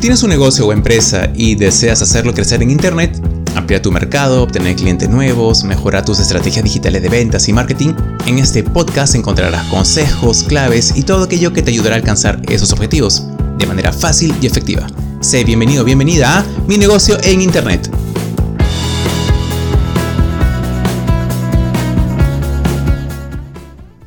Si tienes un negocio o empresa y deseas hacerlo crecer en Internet, ampliar tu mercado, obtener clientes nuevos, mejorar tus estrategias digitales de ventas y marketing, en este podcast encontrarás consejos, claves y todo aquello que te ayudará a alcanzar esos objetivos de manera fácil y efectiva. Sé bienvenido, bienvenida a Mi negocio en Internet.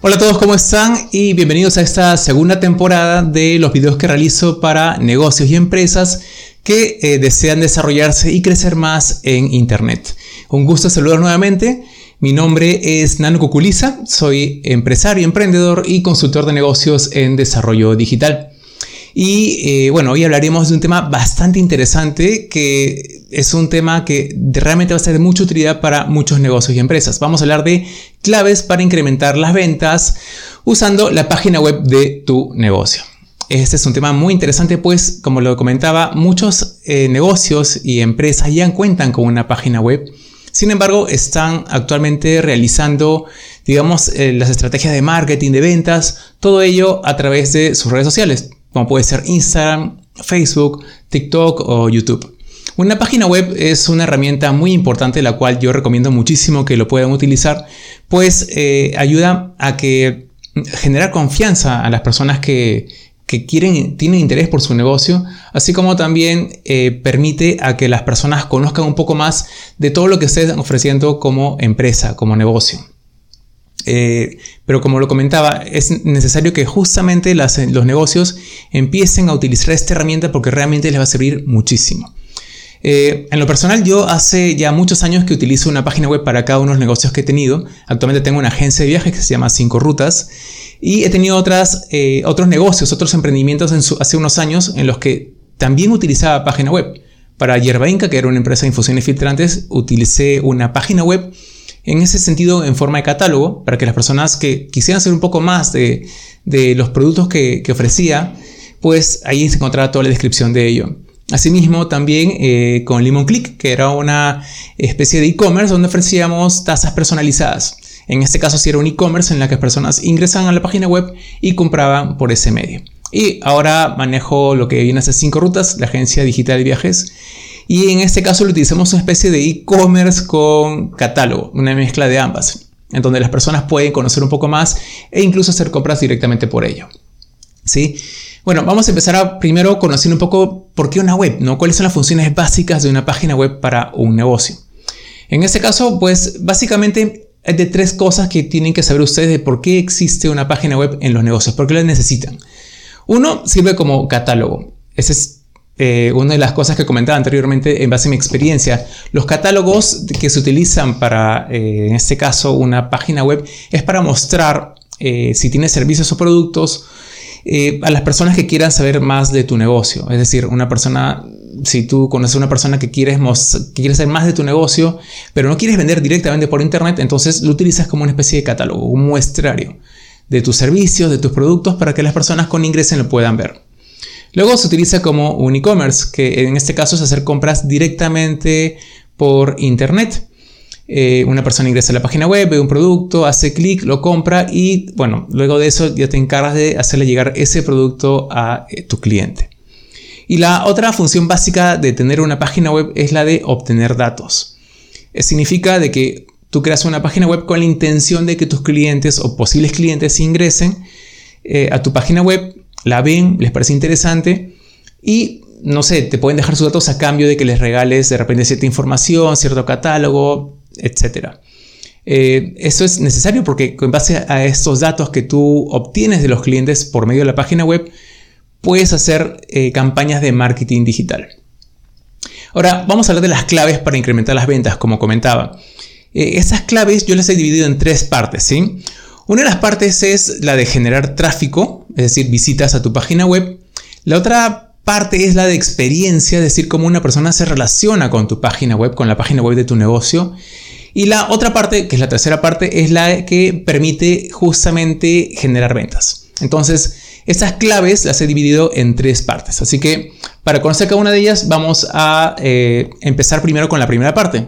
Hola a todos, ¿cómo están? Y bienvenidos a esta segunda temporada de los videos que realizo para negocios y empresas que eh, desean desarrollarse y crecer más en Internet. Un gusto saludar nuevamente. Mi nombre es Nano Cuculiza, soy empresario, emprendedor y consultor de negocios en desarrollo digital. Y eh, bueno, hoy hablaremos de un tema bastante interesante que es un tema que realmente va a ser de mucha utilidad para muchos negocios y empresas. Vamos a hablar de claves para incrementar las ventas usando la página web de tu negocio. Este es un tema muy interesante, pues, como lo comentaba, muchos eh, negocios y empresas ya cuentan con una página web. Sin embargo, están actualmente realizando, digamos, eh, las estrategias de marketing, de ventas, todo ello a través de sus redes sociales como puede ser Instagram, Facebook, TikTok o YouTube. Una página web es una herramienta muy importante la cual yo recomiendo muchísimo que lo puedan utilizar, pues eh, ayuda a que generar confianza a las personas que, quieren, tienen interés por su negocio, así como también eh, permite a que las personas conozcan un poco más de todo lo que estén ofreciendo como empresa, como negocio. Eh, pero como lo comentaba, es necesario que justamente los negocios empiecen a utilizar esta herramienta porque realmente les va a servir muchísimo. Eh, en lo personal, yo hace ya muchos años que utilizo una página web para cada uno de los negocios que he tenido. Actualmente tengo una agencia de viajes que se llama Cinco Rutas y he tenido otras, eh, otros negocios, otros emprendimientos hace unos años en los que también utilizaba página web. Para Yerba Inca, que era una empresa de infusiones filtrantes, utilicé una página web en ese sentido en forma de catálogo, para que las personas que quisieran saber un poco más de, los productos que, ofrecía, pues ahí se encontraba toda la descripción de ello. Asimismo, también eh, con Limon Click, que era una especie de e-commerce donde ofrecíamos tasas personalizadas. En este caso, sí era un e-commerce en la que personas ingresaban a la página web y compraban por ese medio. Y ahora manejo lo que viene a ser cinco rutas, la agencia digital de viajes, y en este caso lo utilizamos una especie de e-commerce con catálogo, una mezcla de ambas, en donde las personas pueden conocer un poco más e incluso hacer compras directamente por ello. ¿Sí? Bueno, vamos a empezar a primero conociendo un poco por qué una web, ¿no? ¿Cuáles son las funciones básicas de una página web para un negocio? En este caso, pues básicamente hay de tres cosas que tienen que saber ustedes de por qué existe una página web en los negocios, por qué la necesitan. Uno sirve como catálogo. Ese es eh, una de las cosas que comentaba anteriormente en base a mi experiencia, los catálogos que se utilizan para, eh, en este caso, una página web es para mostrar eh, si tienes servicios o productos a las personas que quieran saber más de tu negocio. Es decir, una persona, si tú conoces a una persona que quieres, que más de tu negocio, pero no quieres vender directamente por internet, entonces lo utilizas como una especie de catálogo, un muestrario de tus servicios, de tus productos, para que las personas con ingreso lo puedan ver. Luego se utiliza como un e-commerce, que en este caso es hacer compras directamente por internet. Eh, una persona ingresa a la página web, ve un producto, hace clic, lo compra y bueno, luego de eso ya te encargas de hacerle llegar ese producto a eh, tu cliente. Y la otra función básica de tener una página web es la de obtener datos. Eh, significa de que tú creas una página web con la intención de que tus clientes o posibles clientes ingresen a tu página web la ven, les parece interesante y no sé, te pueden dejar sus datos a cambio de que les regales de repente cierta información, cierto catálogo, etc. Eh, eso es necesario porque en base a estos datos que tú obtienes de los clientes por medio de la página web, puedes hacer eh, campañas de marketing digital. Ahora, vamos a hablar de las claves para incrementar las ventas, como comentaba. Eh, esas claves yo las he dividido en tres partes, ¿sí? Una de las partes es la de generar tráfico, es decir, visitas a tu página web. La otra parte es la de experiencia, es decir, cómo una persona se relaciona con tu página web, con la página web de tu negocio. Y la otra parte, que es la tercera parte, es la que permite justamente generar ventas. Entonces, estas claves las he dividido en tres partes. Así que para conocer cada una de ellas, vamos a eh, empezar primero con la primera parte.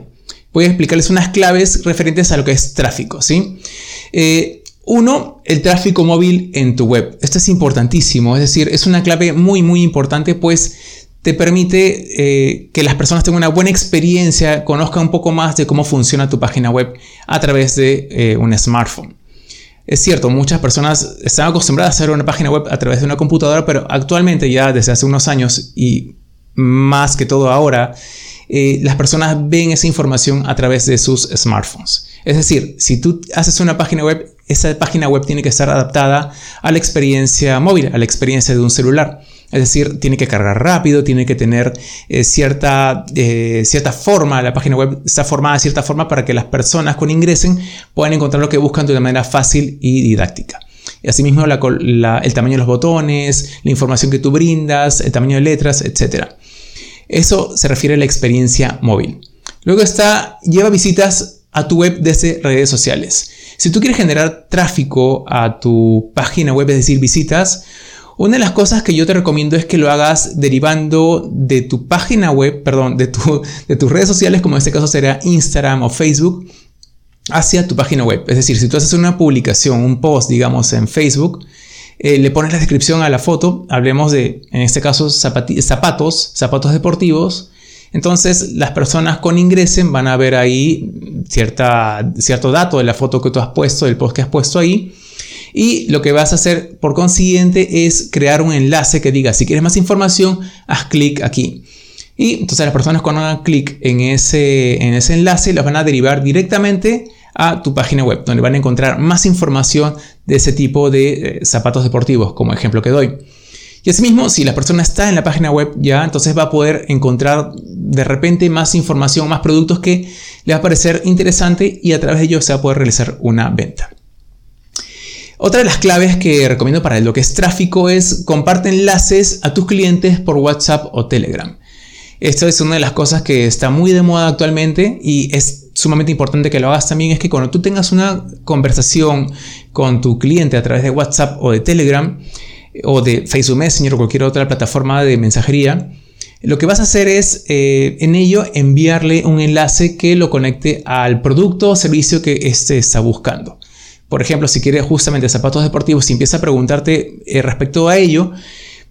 Voy a explicarles unas claves referentes a lo que es tráfico. ¿sí? Eh, uno, el tráfico móvil en tu web. Esto es importantísimo, es decir, es una clave muy muy importante pues te permite eh, que las personas tengan una buena experiencia, conozcan un poco más de cómo funciona tu página web a través de eh, un smartphone. Es cierto, muchas personas están acostumbradas a hacer una página web a través de una computadora, pero actualmente ya desde hace unos años y más que todo ahora, eh, las personas ven esa información a través de sus smartphones. Es decir, si tú haces una página web, esa página web tiene que estar adaptada a la experiencia móvil, a la experiencia de un celular. Es decir, tiene que cargar rápido, tiene que tener eh, cierta, eh, cierta forma, la página web está formada de cierta forma para que las personas cuando ingresen puedan encontrar lo que buscan de una manera fácil y didáctica. Asimismo, el tamaño de los botones, la información que tú brindas, el tamaño de letras, etc. Eso se refiere a la experiencia móvil. Luego está, lleva visitas a tu web desde redes sociales. Si tú quieres generar tráfico a tu página web, es decir, visitas, una de las cosas que yo te recomiendo es que lo hagas derivando de tu página web, perdón, de, tu, de tus redes sociales, como en este caso sería Instagram o Facebook, hacia tu página web. Es decir, si tú haces una publicación, un post, digamos, en Facebook, eh, le pones la descripción a la foto, hablemos de, en este caso, zapatos, zapatos deportivos. Entonces, las personas con ingresen van a ver ahí cierta, cierto dato de la foto que tú has puesto, del post que has puesto ahí y lo que vas a hacer por consiguiente es crear un enlace que diga, si quieres más información, haz clic aquí. Y entonces las personas cuando hagan clic en ese, en ese enlace las van a derivar directamente a tu página web, donde van a encontrar más información de ese tipo de eh, zapatos deportivos, como ejemplo que doy. Y asimismo, si la persona está en la página web ya, entonces va a poder encontrar de repente más información, más productos que le va a parecer interesante y a través de ello se va a poder realizar una venta. Otra de las claves que recomiendo para lo que es tráfico es comparte enlaces a tus clientes por WhatsApp o Telegram. Esto es una de las cosas que está muy de moda actualmente y es sumamente importante que lo hagas también. Es que cuando tú tengas una conversación con tu cliente a través de WhatsApp o de Telegram o de Facebook Messenger o cualquier otra plataforma de mensajería, lo que vas a hacer es eh, en ello enviarle un enlace que lo conecte al producto o servicio que éste está buscando. Por ejemplo, si quieres justamente zapatos deportivos y empieza a preguntarte eh, respecto a ello,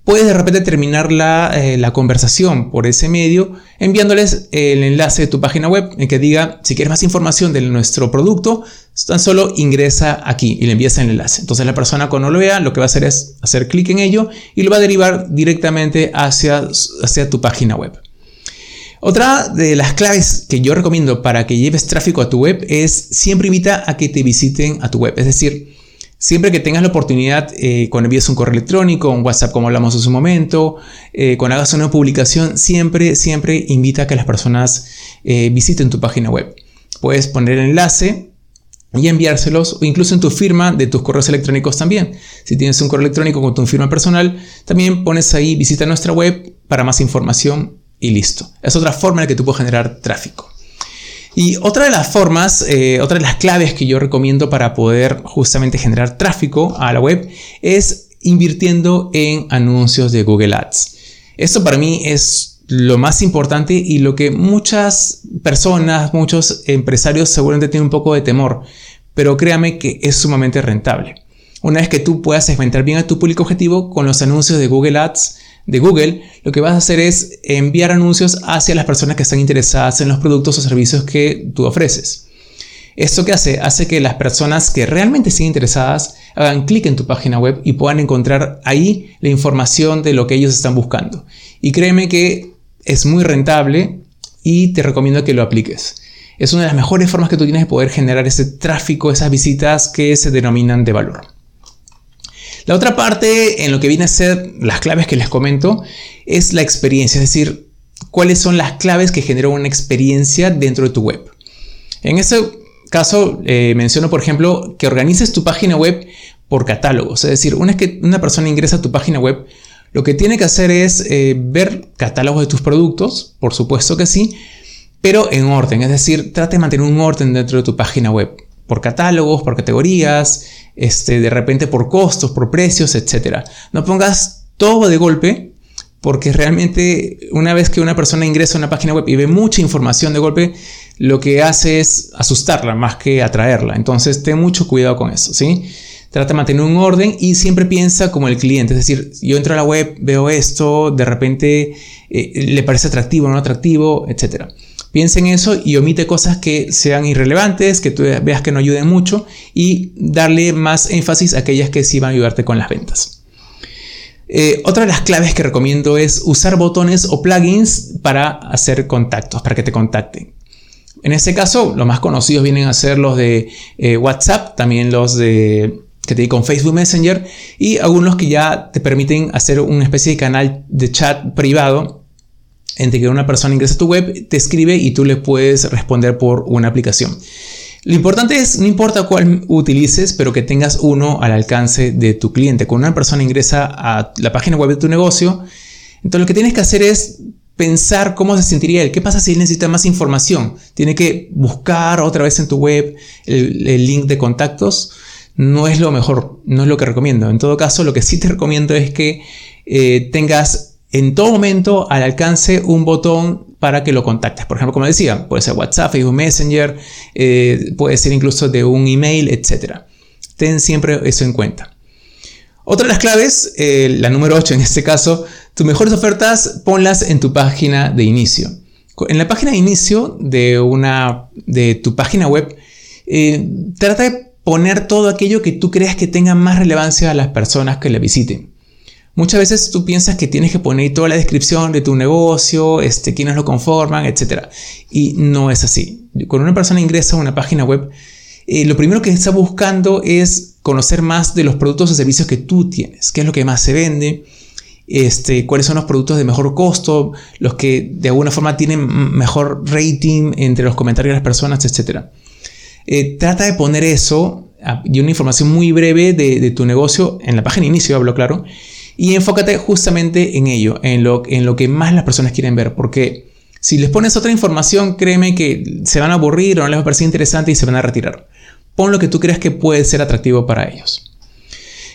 puedes de repente terminar la, eh, la, conversación por ese medio enviándoles el enlace de tu página web en que diga si quieres más información de nuestro producto tan solo ingresa aquí y le envías el enlace entonces la persona cuando lo vea lo que va a hacer es hacer clic en ello y lo va a derivar directamente hacia, hacia tu página web otra de las claves que yo recomiendo para que lleves tráfico a tu web es siempre invita a que te visiten a tu web. Es decir, siempre que tengas la oportunidad, eh, cuando envíes un correo electrónico, un WhatsApp como hablamos hace un momento, eh, cuando hagas una publicación, siempre, siempre invita a que las personas eh, visiten tu página web. Puedes poner el enlace y enviárselos o incluso en tu firma de tus correos electrónicos también. Si tienes un correo electrónico con tu firma personal, también pones ahí visita nuestra web para más información y listo. Es otra forma en la que tú puedes generar tráfico. Y otra de las formas, eh, otra de las claves que yo recomiendo para poder justamente generar tráfico a la web es invirtiendo en anuncios de Google Ads. Esto para mí es lo más importante y lo que muchas personas, muchos empresarios seguramente tienen un poco de temor, pero créame que es sumamente rentable. Una vez que tú puedas segmentar bien a tu público objetivo con los anuncios de Google Ads, de Google, lo que vas a hacer es enviar anuncios hacia las personas que están interesadas en los productos o servicios que tú ofreces. ¿Esto qué hace? Hace que las personas que realmente estén interesadas hagan clic en tu página web y puedan encontrar ahí la información de lo que ellos están buscando. Y créeme que es muy rentable y te recomiendo que lo apliques. Es una de las mejores formas que tú tienes de poder generar ese tráfico, esas visitas que se denominan de valor. La otra parte en lo que viene a ser las claves que les comento es la experiencia, es decir, cuáles son las claves que generan una experiencia dentro de tu web. En este caso eh, menciono, por ejemplo, que organices tu página web por catálogos, es decir, una vez que una persona ingresa a tu página web, lo que tiene que hacer es eh, ver catálogos de tus productos, por supuesto que sí, pero en orden, es decir, trate de mantener un orden dentro de tu página web, por catálogos, por categorías, este, de repente por costos, por precios, etc. No pongas todo de golpe, porque realmente una vez que una persona ingresa a una página web y ve mucha información de golpe, lo que hace es asustarla más que atraerla. Entonces ten mucho cuidado con eso, ¿sí? Trata de mantener un orden y siempre piensa como el cliente. Es decir, yo entro a la web, veo esto, de repente eh, le parece atractivo o no atractivo, etc. Piensa en eso y omite cosas que sean irrelevantes, que tú veas que no ayuden mucho y darle más énfasis a aquellas que sí van a ayudarte con las ventas. Eh, otra de las claves que recomiendo es usar botones o plugins para hacer contactos, para que te contacten. En este caso, los más conocidos vienen a ser los de eh, WhatsApp, también los de que te di con Facebook Messenger y algunos que ya te permiten hacer una especie de canal de chat privado entre que una persona ingresa a tu web, te escribe y tú le puedes responder por una aplicación. Lo importante es, no importa cuál utilices, pero que tengas uno al alcance de tu cliente. Cuando una persona ingresa a la página web de tu negocio, entonces lo que tienes que hacer es pensar cómo se sentiría él. ¿Qué pasa si él necesita más información? Tiene que buscar otra vez en tu web el, link de contactos. No es lo mejor, no es lo que recomiendo. En todo caso, lo que sí te recomiendo es que eh, tengas en todo momento al alcance un botón para que lo contactes. Por ejemplo, como decía, puede ser WhatsApp, Facebook Messenger, eh, puede ser incluso de un email, etc. Ten siempre eso en cuenta. Otra de las claves, eh, la número 8 en este caso, tus mejores ofertas ponlas en tu página de inicio. En la página de inicio de, una, de tu página web, eh, trata de poner todo aquello que tú creas que tenga más relevancia a las personas que la visiten. Muchas veces tú piensas que tienes que poner toda la descripción de tu negocio, este, quiénes lo conforman, etc. Y no es así. Cuando una persona ingresa a una página web, eh, lo primero que está buscando es conocer más de los productos o servicios que tú tienes, qué es lo que más se vende, este, cuáles son los productos de mejor costo, los que de alguna forma tienen mejor rating entre los comentarios de las personas, etc. Eh, trata de poner eso ah, y una información muy breve de, de tu negocio en la página de inicio, hablo claro, y enfócate justamente en ello, en lo, en lo que más las personas quieren ver, porque si les pones otra información, créeme que se van a aburrir o no les va a parecer interesante y se van a retirar. Pon lo que tú creas que puede ser atractivo para ellos.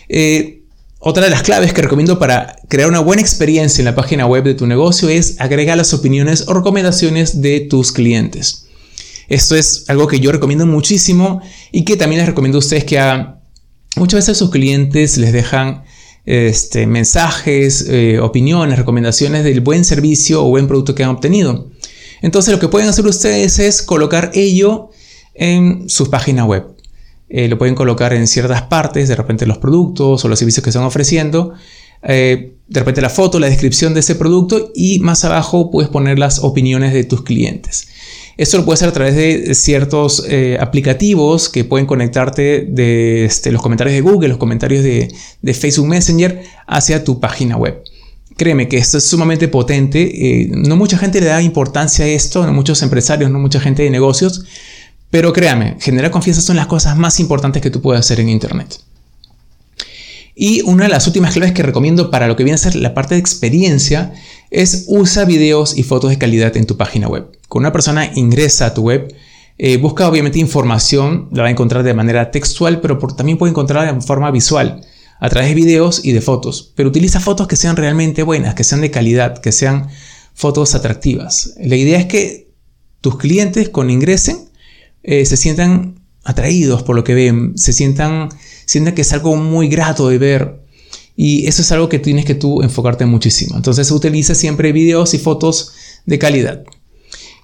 Eh, otra de las claves que recomiendo para crear una buena experiencia en la página web de tu negocio es agregar las opiniones o recomendaciones de tus clientes. Esto es algo que yo recomiendo muchísimo y que también les recomiendo a ustedes que hagan. Muchas veces sus clientes les dejan este, mensajes, eh, opiniones, recomendaciones del buen servicio o buen producto que han obtenido. Entonces lo que pueden hacer ustedes es colocar ello en su página web. Eh, lo pueden colocar en ciertas partes, de repente los productos o los servicios que están ofreciendo. Eh, de repente la foto, la descripción de ese producto y más abajo puedes poner las opiniones de tus clientes. Esto lo puedes hacer a través de ciertos eh, aplicativos que pueden conectarte de este, los comentarios de Google, los comentarios de, Facebook Messenger hacia tu página web. Créeme que esto es sumamente potente. Eh, no mucha gente le da importancia a esto, no muchos empresarios, no mucha gente de negocios. Pero créame, generar confianza son las cosas más importantes que tú puedes hacer en Internet. Y una de las últimas claves que recomiendo para lo que viene a ser la parte de experiencia es usa videos y fotos de calidad en tu página web. Cuando una persona ingresa a tu web, eh, busca obviamente información, la va a encontrar de manera textual, pero también puede encontrarla en forma visual, a través de videos y de fotos. Pero utiliza fotos que sean realmente buenas, que sean de calidad, que sean fotos atractivas. La idea es que tus clientes cuando ingresen eh, se sientan atraídos por lo que ven, se sientan, sientan que es algo muy grato de ver, y eso es algo que tienes que tú enfocarte muchísimo. Entonces utiliza siempre videos y fotos de calidad.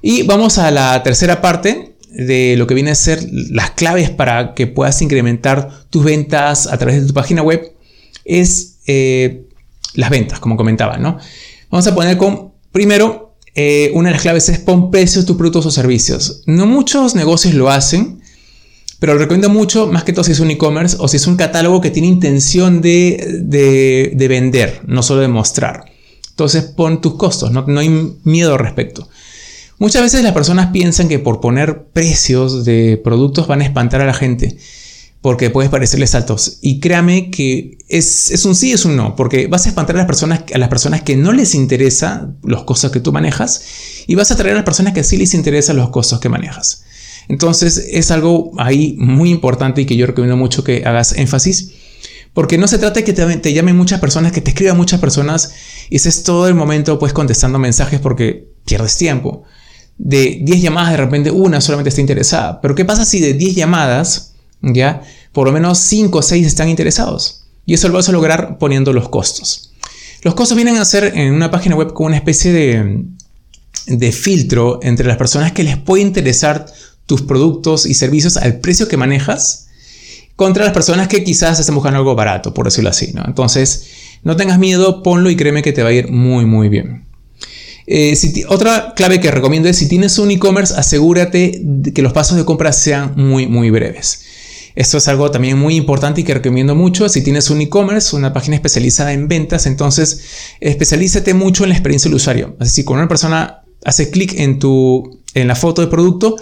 Y vamos a la tercera parte de lo que viene a ser las claves para que puedas incrementar tus ventas a través de tu página web. Es eh, las ventas, como comentaba, ¿no? Vamos a poner con, primero, eh, una de las claves es pon precios tus productos o servicios. No muchos negocios lo hacen, pero lo recomiendo mucho, más que todo si es un e-commerce o si es un catálogo que tiene intención de, vender, no solo de mostrar. Entonces pon tus costos, no, no, hay miedo al respecto. Muchas veces las personas piensan que por poner precios de productos van a espantar a la gente, porque puedes parecerles altos. Y créame que es, es, un sí, es un no, porque vas a espantar a las, personas, a las personas que no les interesa los costos que tú manejas y vas a atraer a las personas que sí les interesan los costos que manejas. Entonces es algo ahí muy importante y que yo recomiendo mucho que hagas énfasis. Porque no se trata de que te, llamen muchas personas, que te escriban muchas personas y estés todo el momento pues contestando mensajes porque pierdes tiempo. De 10 llamadas de repente una solamente está interesada. Pero ¿qué pasa si de 10 llamadas, ya, por lo menos 5 o 6 están interesados. Y eso lo vas a lograr poniendo los costos. Los costos vienen a ser en una página web como una especie de, de filtro entre las personas que les puede interesar tus productos y servicios al precio que manejas contra las personas que quizás estén buscando algo barato, por decirlo así. ¿no? Entonces, no tengas miedo, ponlo y créeme que te va a ir muy, muy bien. Eh, otra clave que recomiendo es si tienes un e-commerce, asegúrate de que los pasos de compra sean muy, muy breves. Esto es algo también muy importante y que recomiendo mucho. Si tienes un e-commerce, una página especializada en ventas, entonces especialízate mucho en la experiencia del usuario. Decir, cuando una persona hace clic en, en la foto de producto,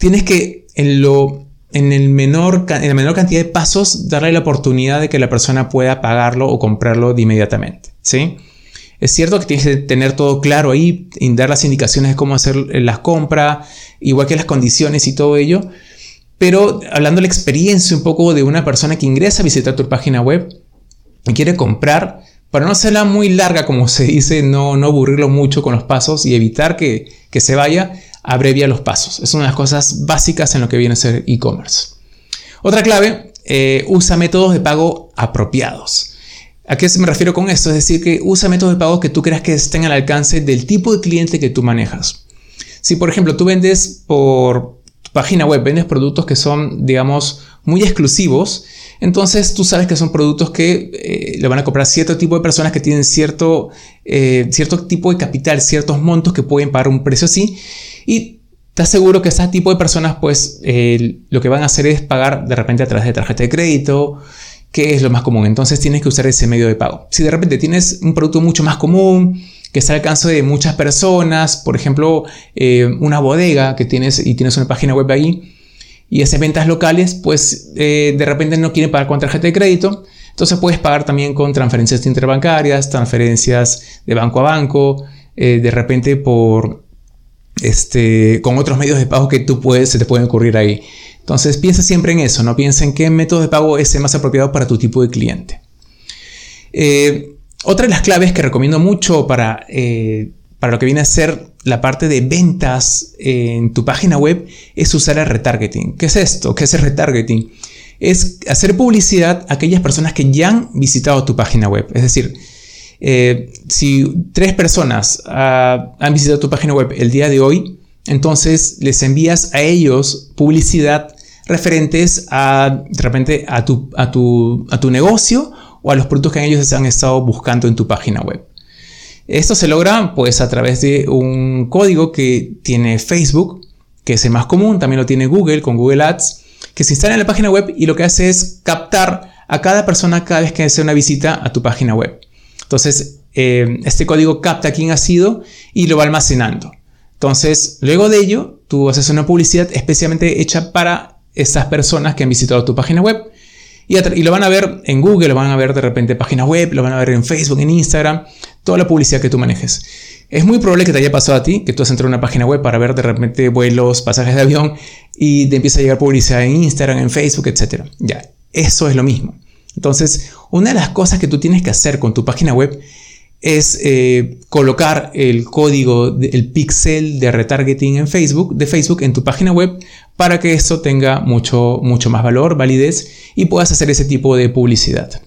tienes que en, lo, en, el menor, en la menor cantidad de pasos darle la oportunidad de que la persona pueda pagarlo o comprarlo de inmediatamente. ¿sí? Es cierto que tienes que tener todo claro ahí y dar las indicaciones de cómo hacer las compras, igual que las condiciones y todo ello. Pero hablando de la experiencia un poco de una persona que ingresa a visitar tu página web y quiere comprar, para no hacerla muy larga, como se dice, no, no aburrirlo mucho con los pasos y evitar que, que se vaya, abrevia los pasos. Es una de las cosas básicas en lo que viene a ser e-commerce. Otra clave, eh, usa métodos de pago apropiados. ¿A qué me refiero con esto? Es decir, que usa métodos de pago que tú creas que estén al alcance del tipo de cliente que tú manejas. Si, por ejemplo, tú vendes por página web, vendes productos que son, digamos, muy exclusivos, entonces tú sabes que son productos que eh, le van a comprar cierto tipo de personas que tienen cierto, eh, cierto tipo de capital, ciertos montos que pueden pagar un precio así. Y te aseguro que ese tipo de personas, pues, lo que van a hacer es pagar de repente a través de tarjeta de crédito, que es lo más común. Entonces tienes que usar ese medio de pago. Si de repente tienes un producto mucho más común, que está al alcance de muchas personas, por ejemplo, eh, una bodega que tienes y tienes una página web ahí, y haces ventas locales, pues eh, de repente no quieren pagar con tarjeta de crédito. Entonces puedes pagar también con transferencias interbancarias, transferencias de banco a banco, eh, de repente por este, con otros medios de pago que tú puedes, se te pueden ocurrir ahí. Entonces piensa siempre en eso, no piensa en qué método de pago es el más apropiado para tu tipo de cliente. Eh, otra de las claves que recomiendo mucho para para lo que viene a ser la parte de ventas en tu página web es usar el retargeting. ¿Qué es esto? ¿Qué es el retargeting? Es hacer publicidad a aquellas personas que ya han visitado tu página web. Es decir, eh, si tres personas ah, han visitado tu página web el día de hoy, entonces les envías a ellos publicidad referentes a, repente, a tu, a tu, a tu negocio o a los productos que ellos han estado buscando en tu página web. Esto se logra pues a través de un código que tiene Facebook, que es el más común, también lo tiene Google con Google Ads, que se instala en la página web y lo que hace es captar a cada persona cada vez que hace una visita a tu página web. Entonces, eh, este código capta quién ha sido y lo va almacenando. Entonces, luego de ello, tú haces una publicidad especialmente hecha para estas personas que han visitado tu página web. Y, lo van a ver en Google, lo van a ver de repente en página web, lo van a ver en Facebook, en Instagram toda la publicidad que tú manejes. Es muy probable que te haya pasado a ti, que tú has entrado a una página web para ver de repente vuelos, pasajes de avión y te empieza a llegar publicidad en Instagram, en Facebook, etc. Ya, eso es lo mismo. Entonces, una de las cosas que tú tienes que hacer con tu página web es eh, colocar el código, el pixel de retargeting en Facebook, de Facebook en tu página web para que esto tenga mucho, mucho más valor, validez y puedas hacer ese tipo de publicidad.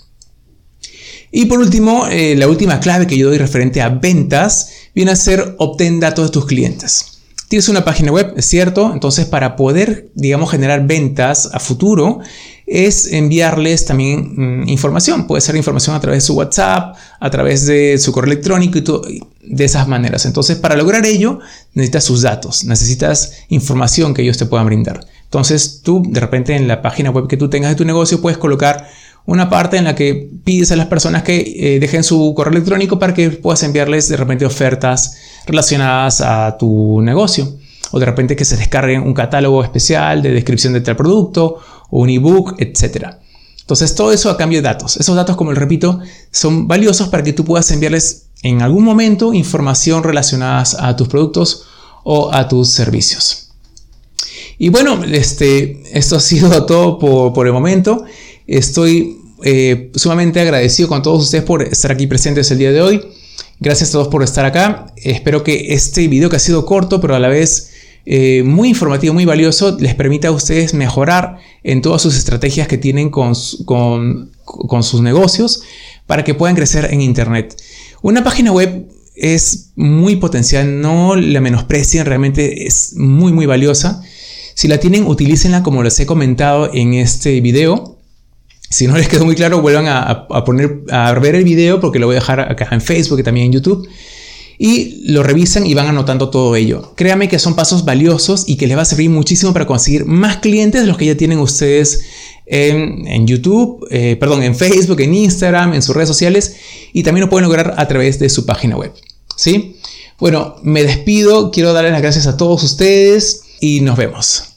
Y por último, eh, la última clave que yo doy referente a ventas viene a ser obtén datos de tus clientes. Tienes una página web, es cierto, entonces para poder, digamos, generar ventas a futuro, es enviarles también mm, información. Puede ser información a través de su WhatsApp, a través de su correo electrónico y todo, de esas maneras. Entonces, para lograr ello, necesitas sus datos, necesitas información que ellos te puedan brindar. Entonces, tú, de repente, en la página web que tú tengas de tu negocio, puedes colocar una parte en la que pides a las personas que eh, dejen su correo electrónico para que puedas enviarles de repente ofertas relacionadas a tu negocio. O de repente que se descarguen un catálogo especial de descripción de tal producto o un ebook, etc. Entonces todo eso a cambio de datos. Esos datos, como les repito, son valiosos para que tú puedas enviarles en algún momento información relacionada a tus productos o a tus servicios. Y bueno, este, esto ha sido todo por, por el momento. Estoy eh, sumamente agradecido con todos ustedes por estar aquí presentes el día de hoy. Gracias a todos por estar acá. Espero que este video que ha sido corto, pero a la vez eh, muy informativo, muy valioso, les permite a ustedes mejorar en todas sus estrategias que tienen con, con sus negocios para que puedan crecer en Internet. Una página web es muy potencial, no la menosprecien, realmente es muy muy valiosa. Si la tienen, utilícenla como les he comentado en este video. Si no les quedó muy claro, vuelvan a, poner, a ver el video porque lo voy a dejar acá en Facebook y también en YouTube. Y lo revisan y van anotando todo ello. Créanme que son pasos valiosos y que les va a servir muchísimo para conseguir más clientes de los que ya tienen ustedes en, YouTube, eh, perdón, en Facebook, en Instagram, en sus redes sociales y también lo pueden lograr a través de su página web. ¿Sí? Bueno, me despido, quiero darles las gracias a todos ustedes y nos vemos.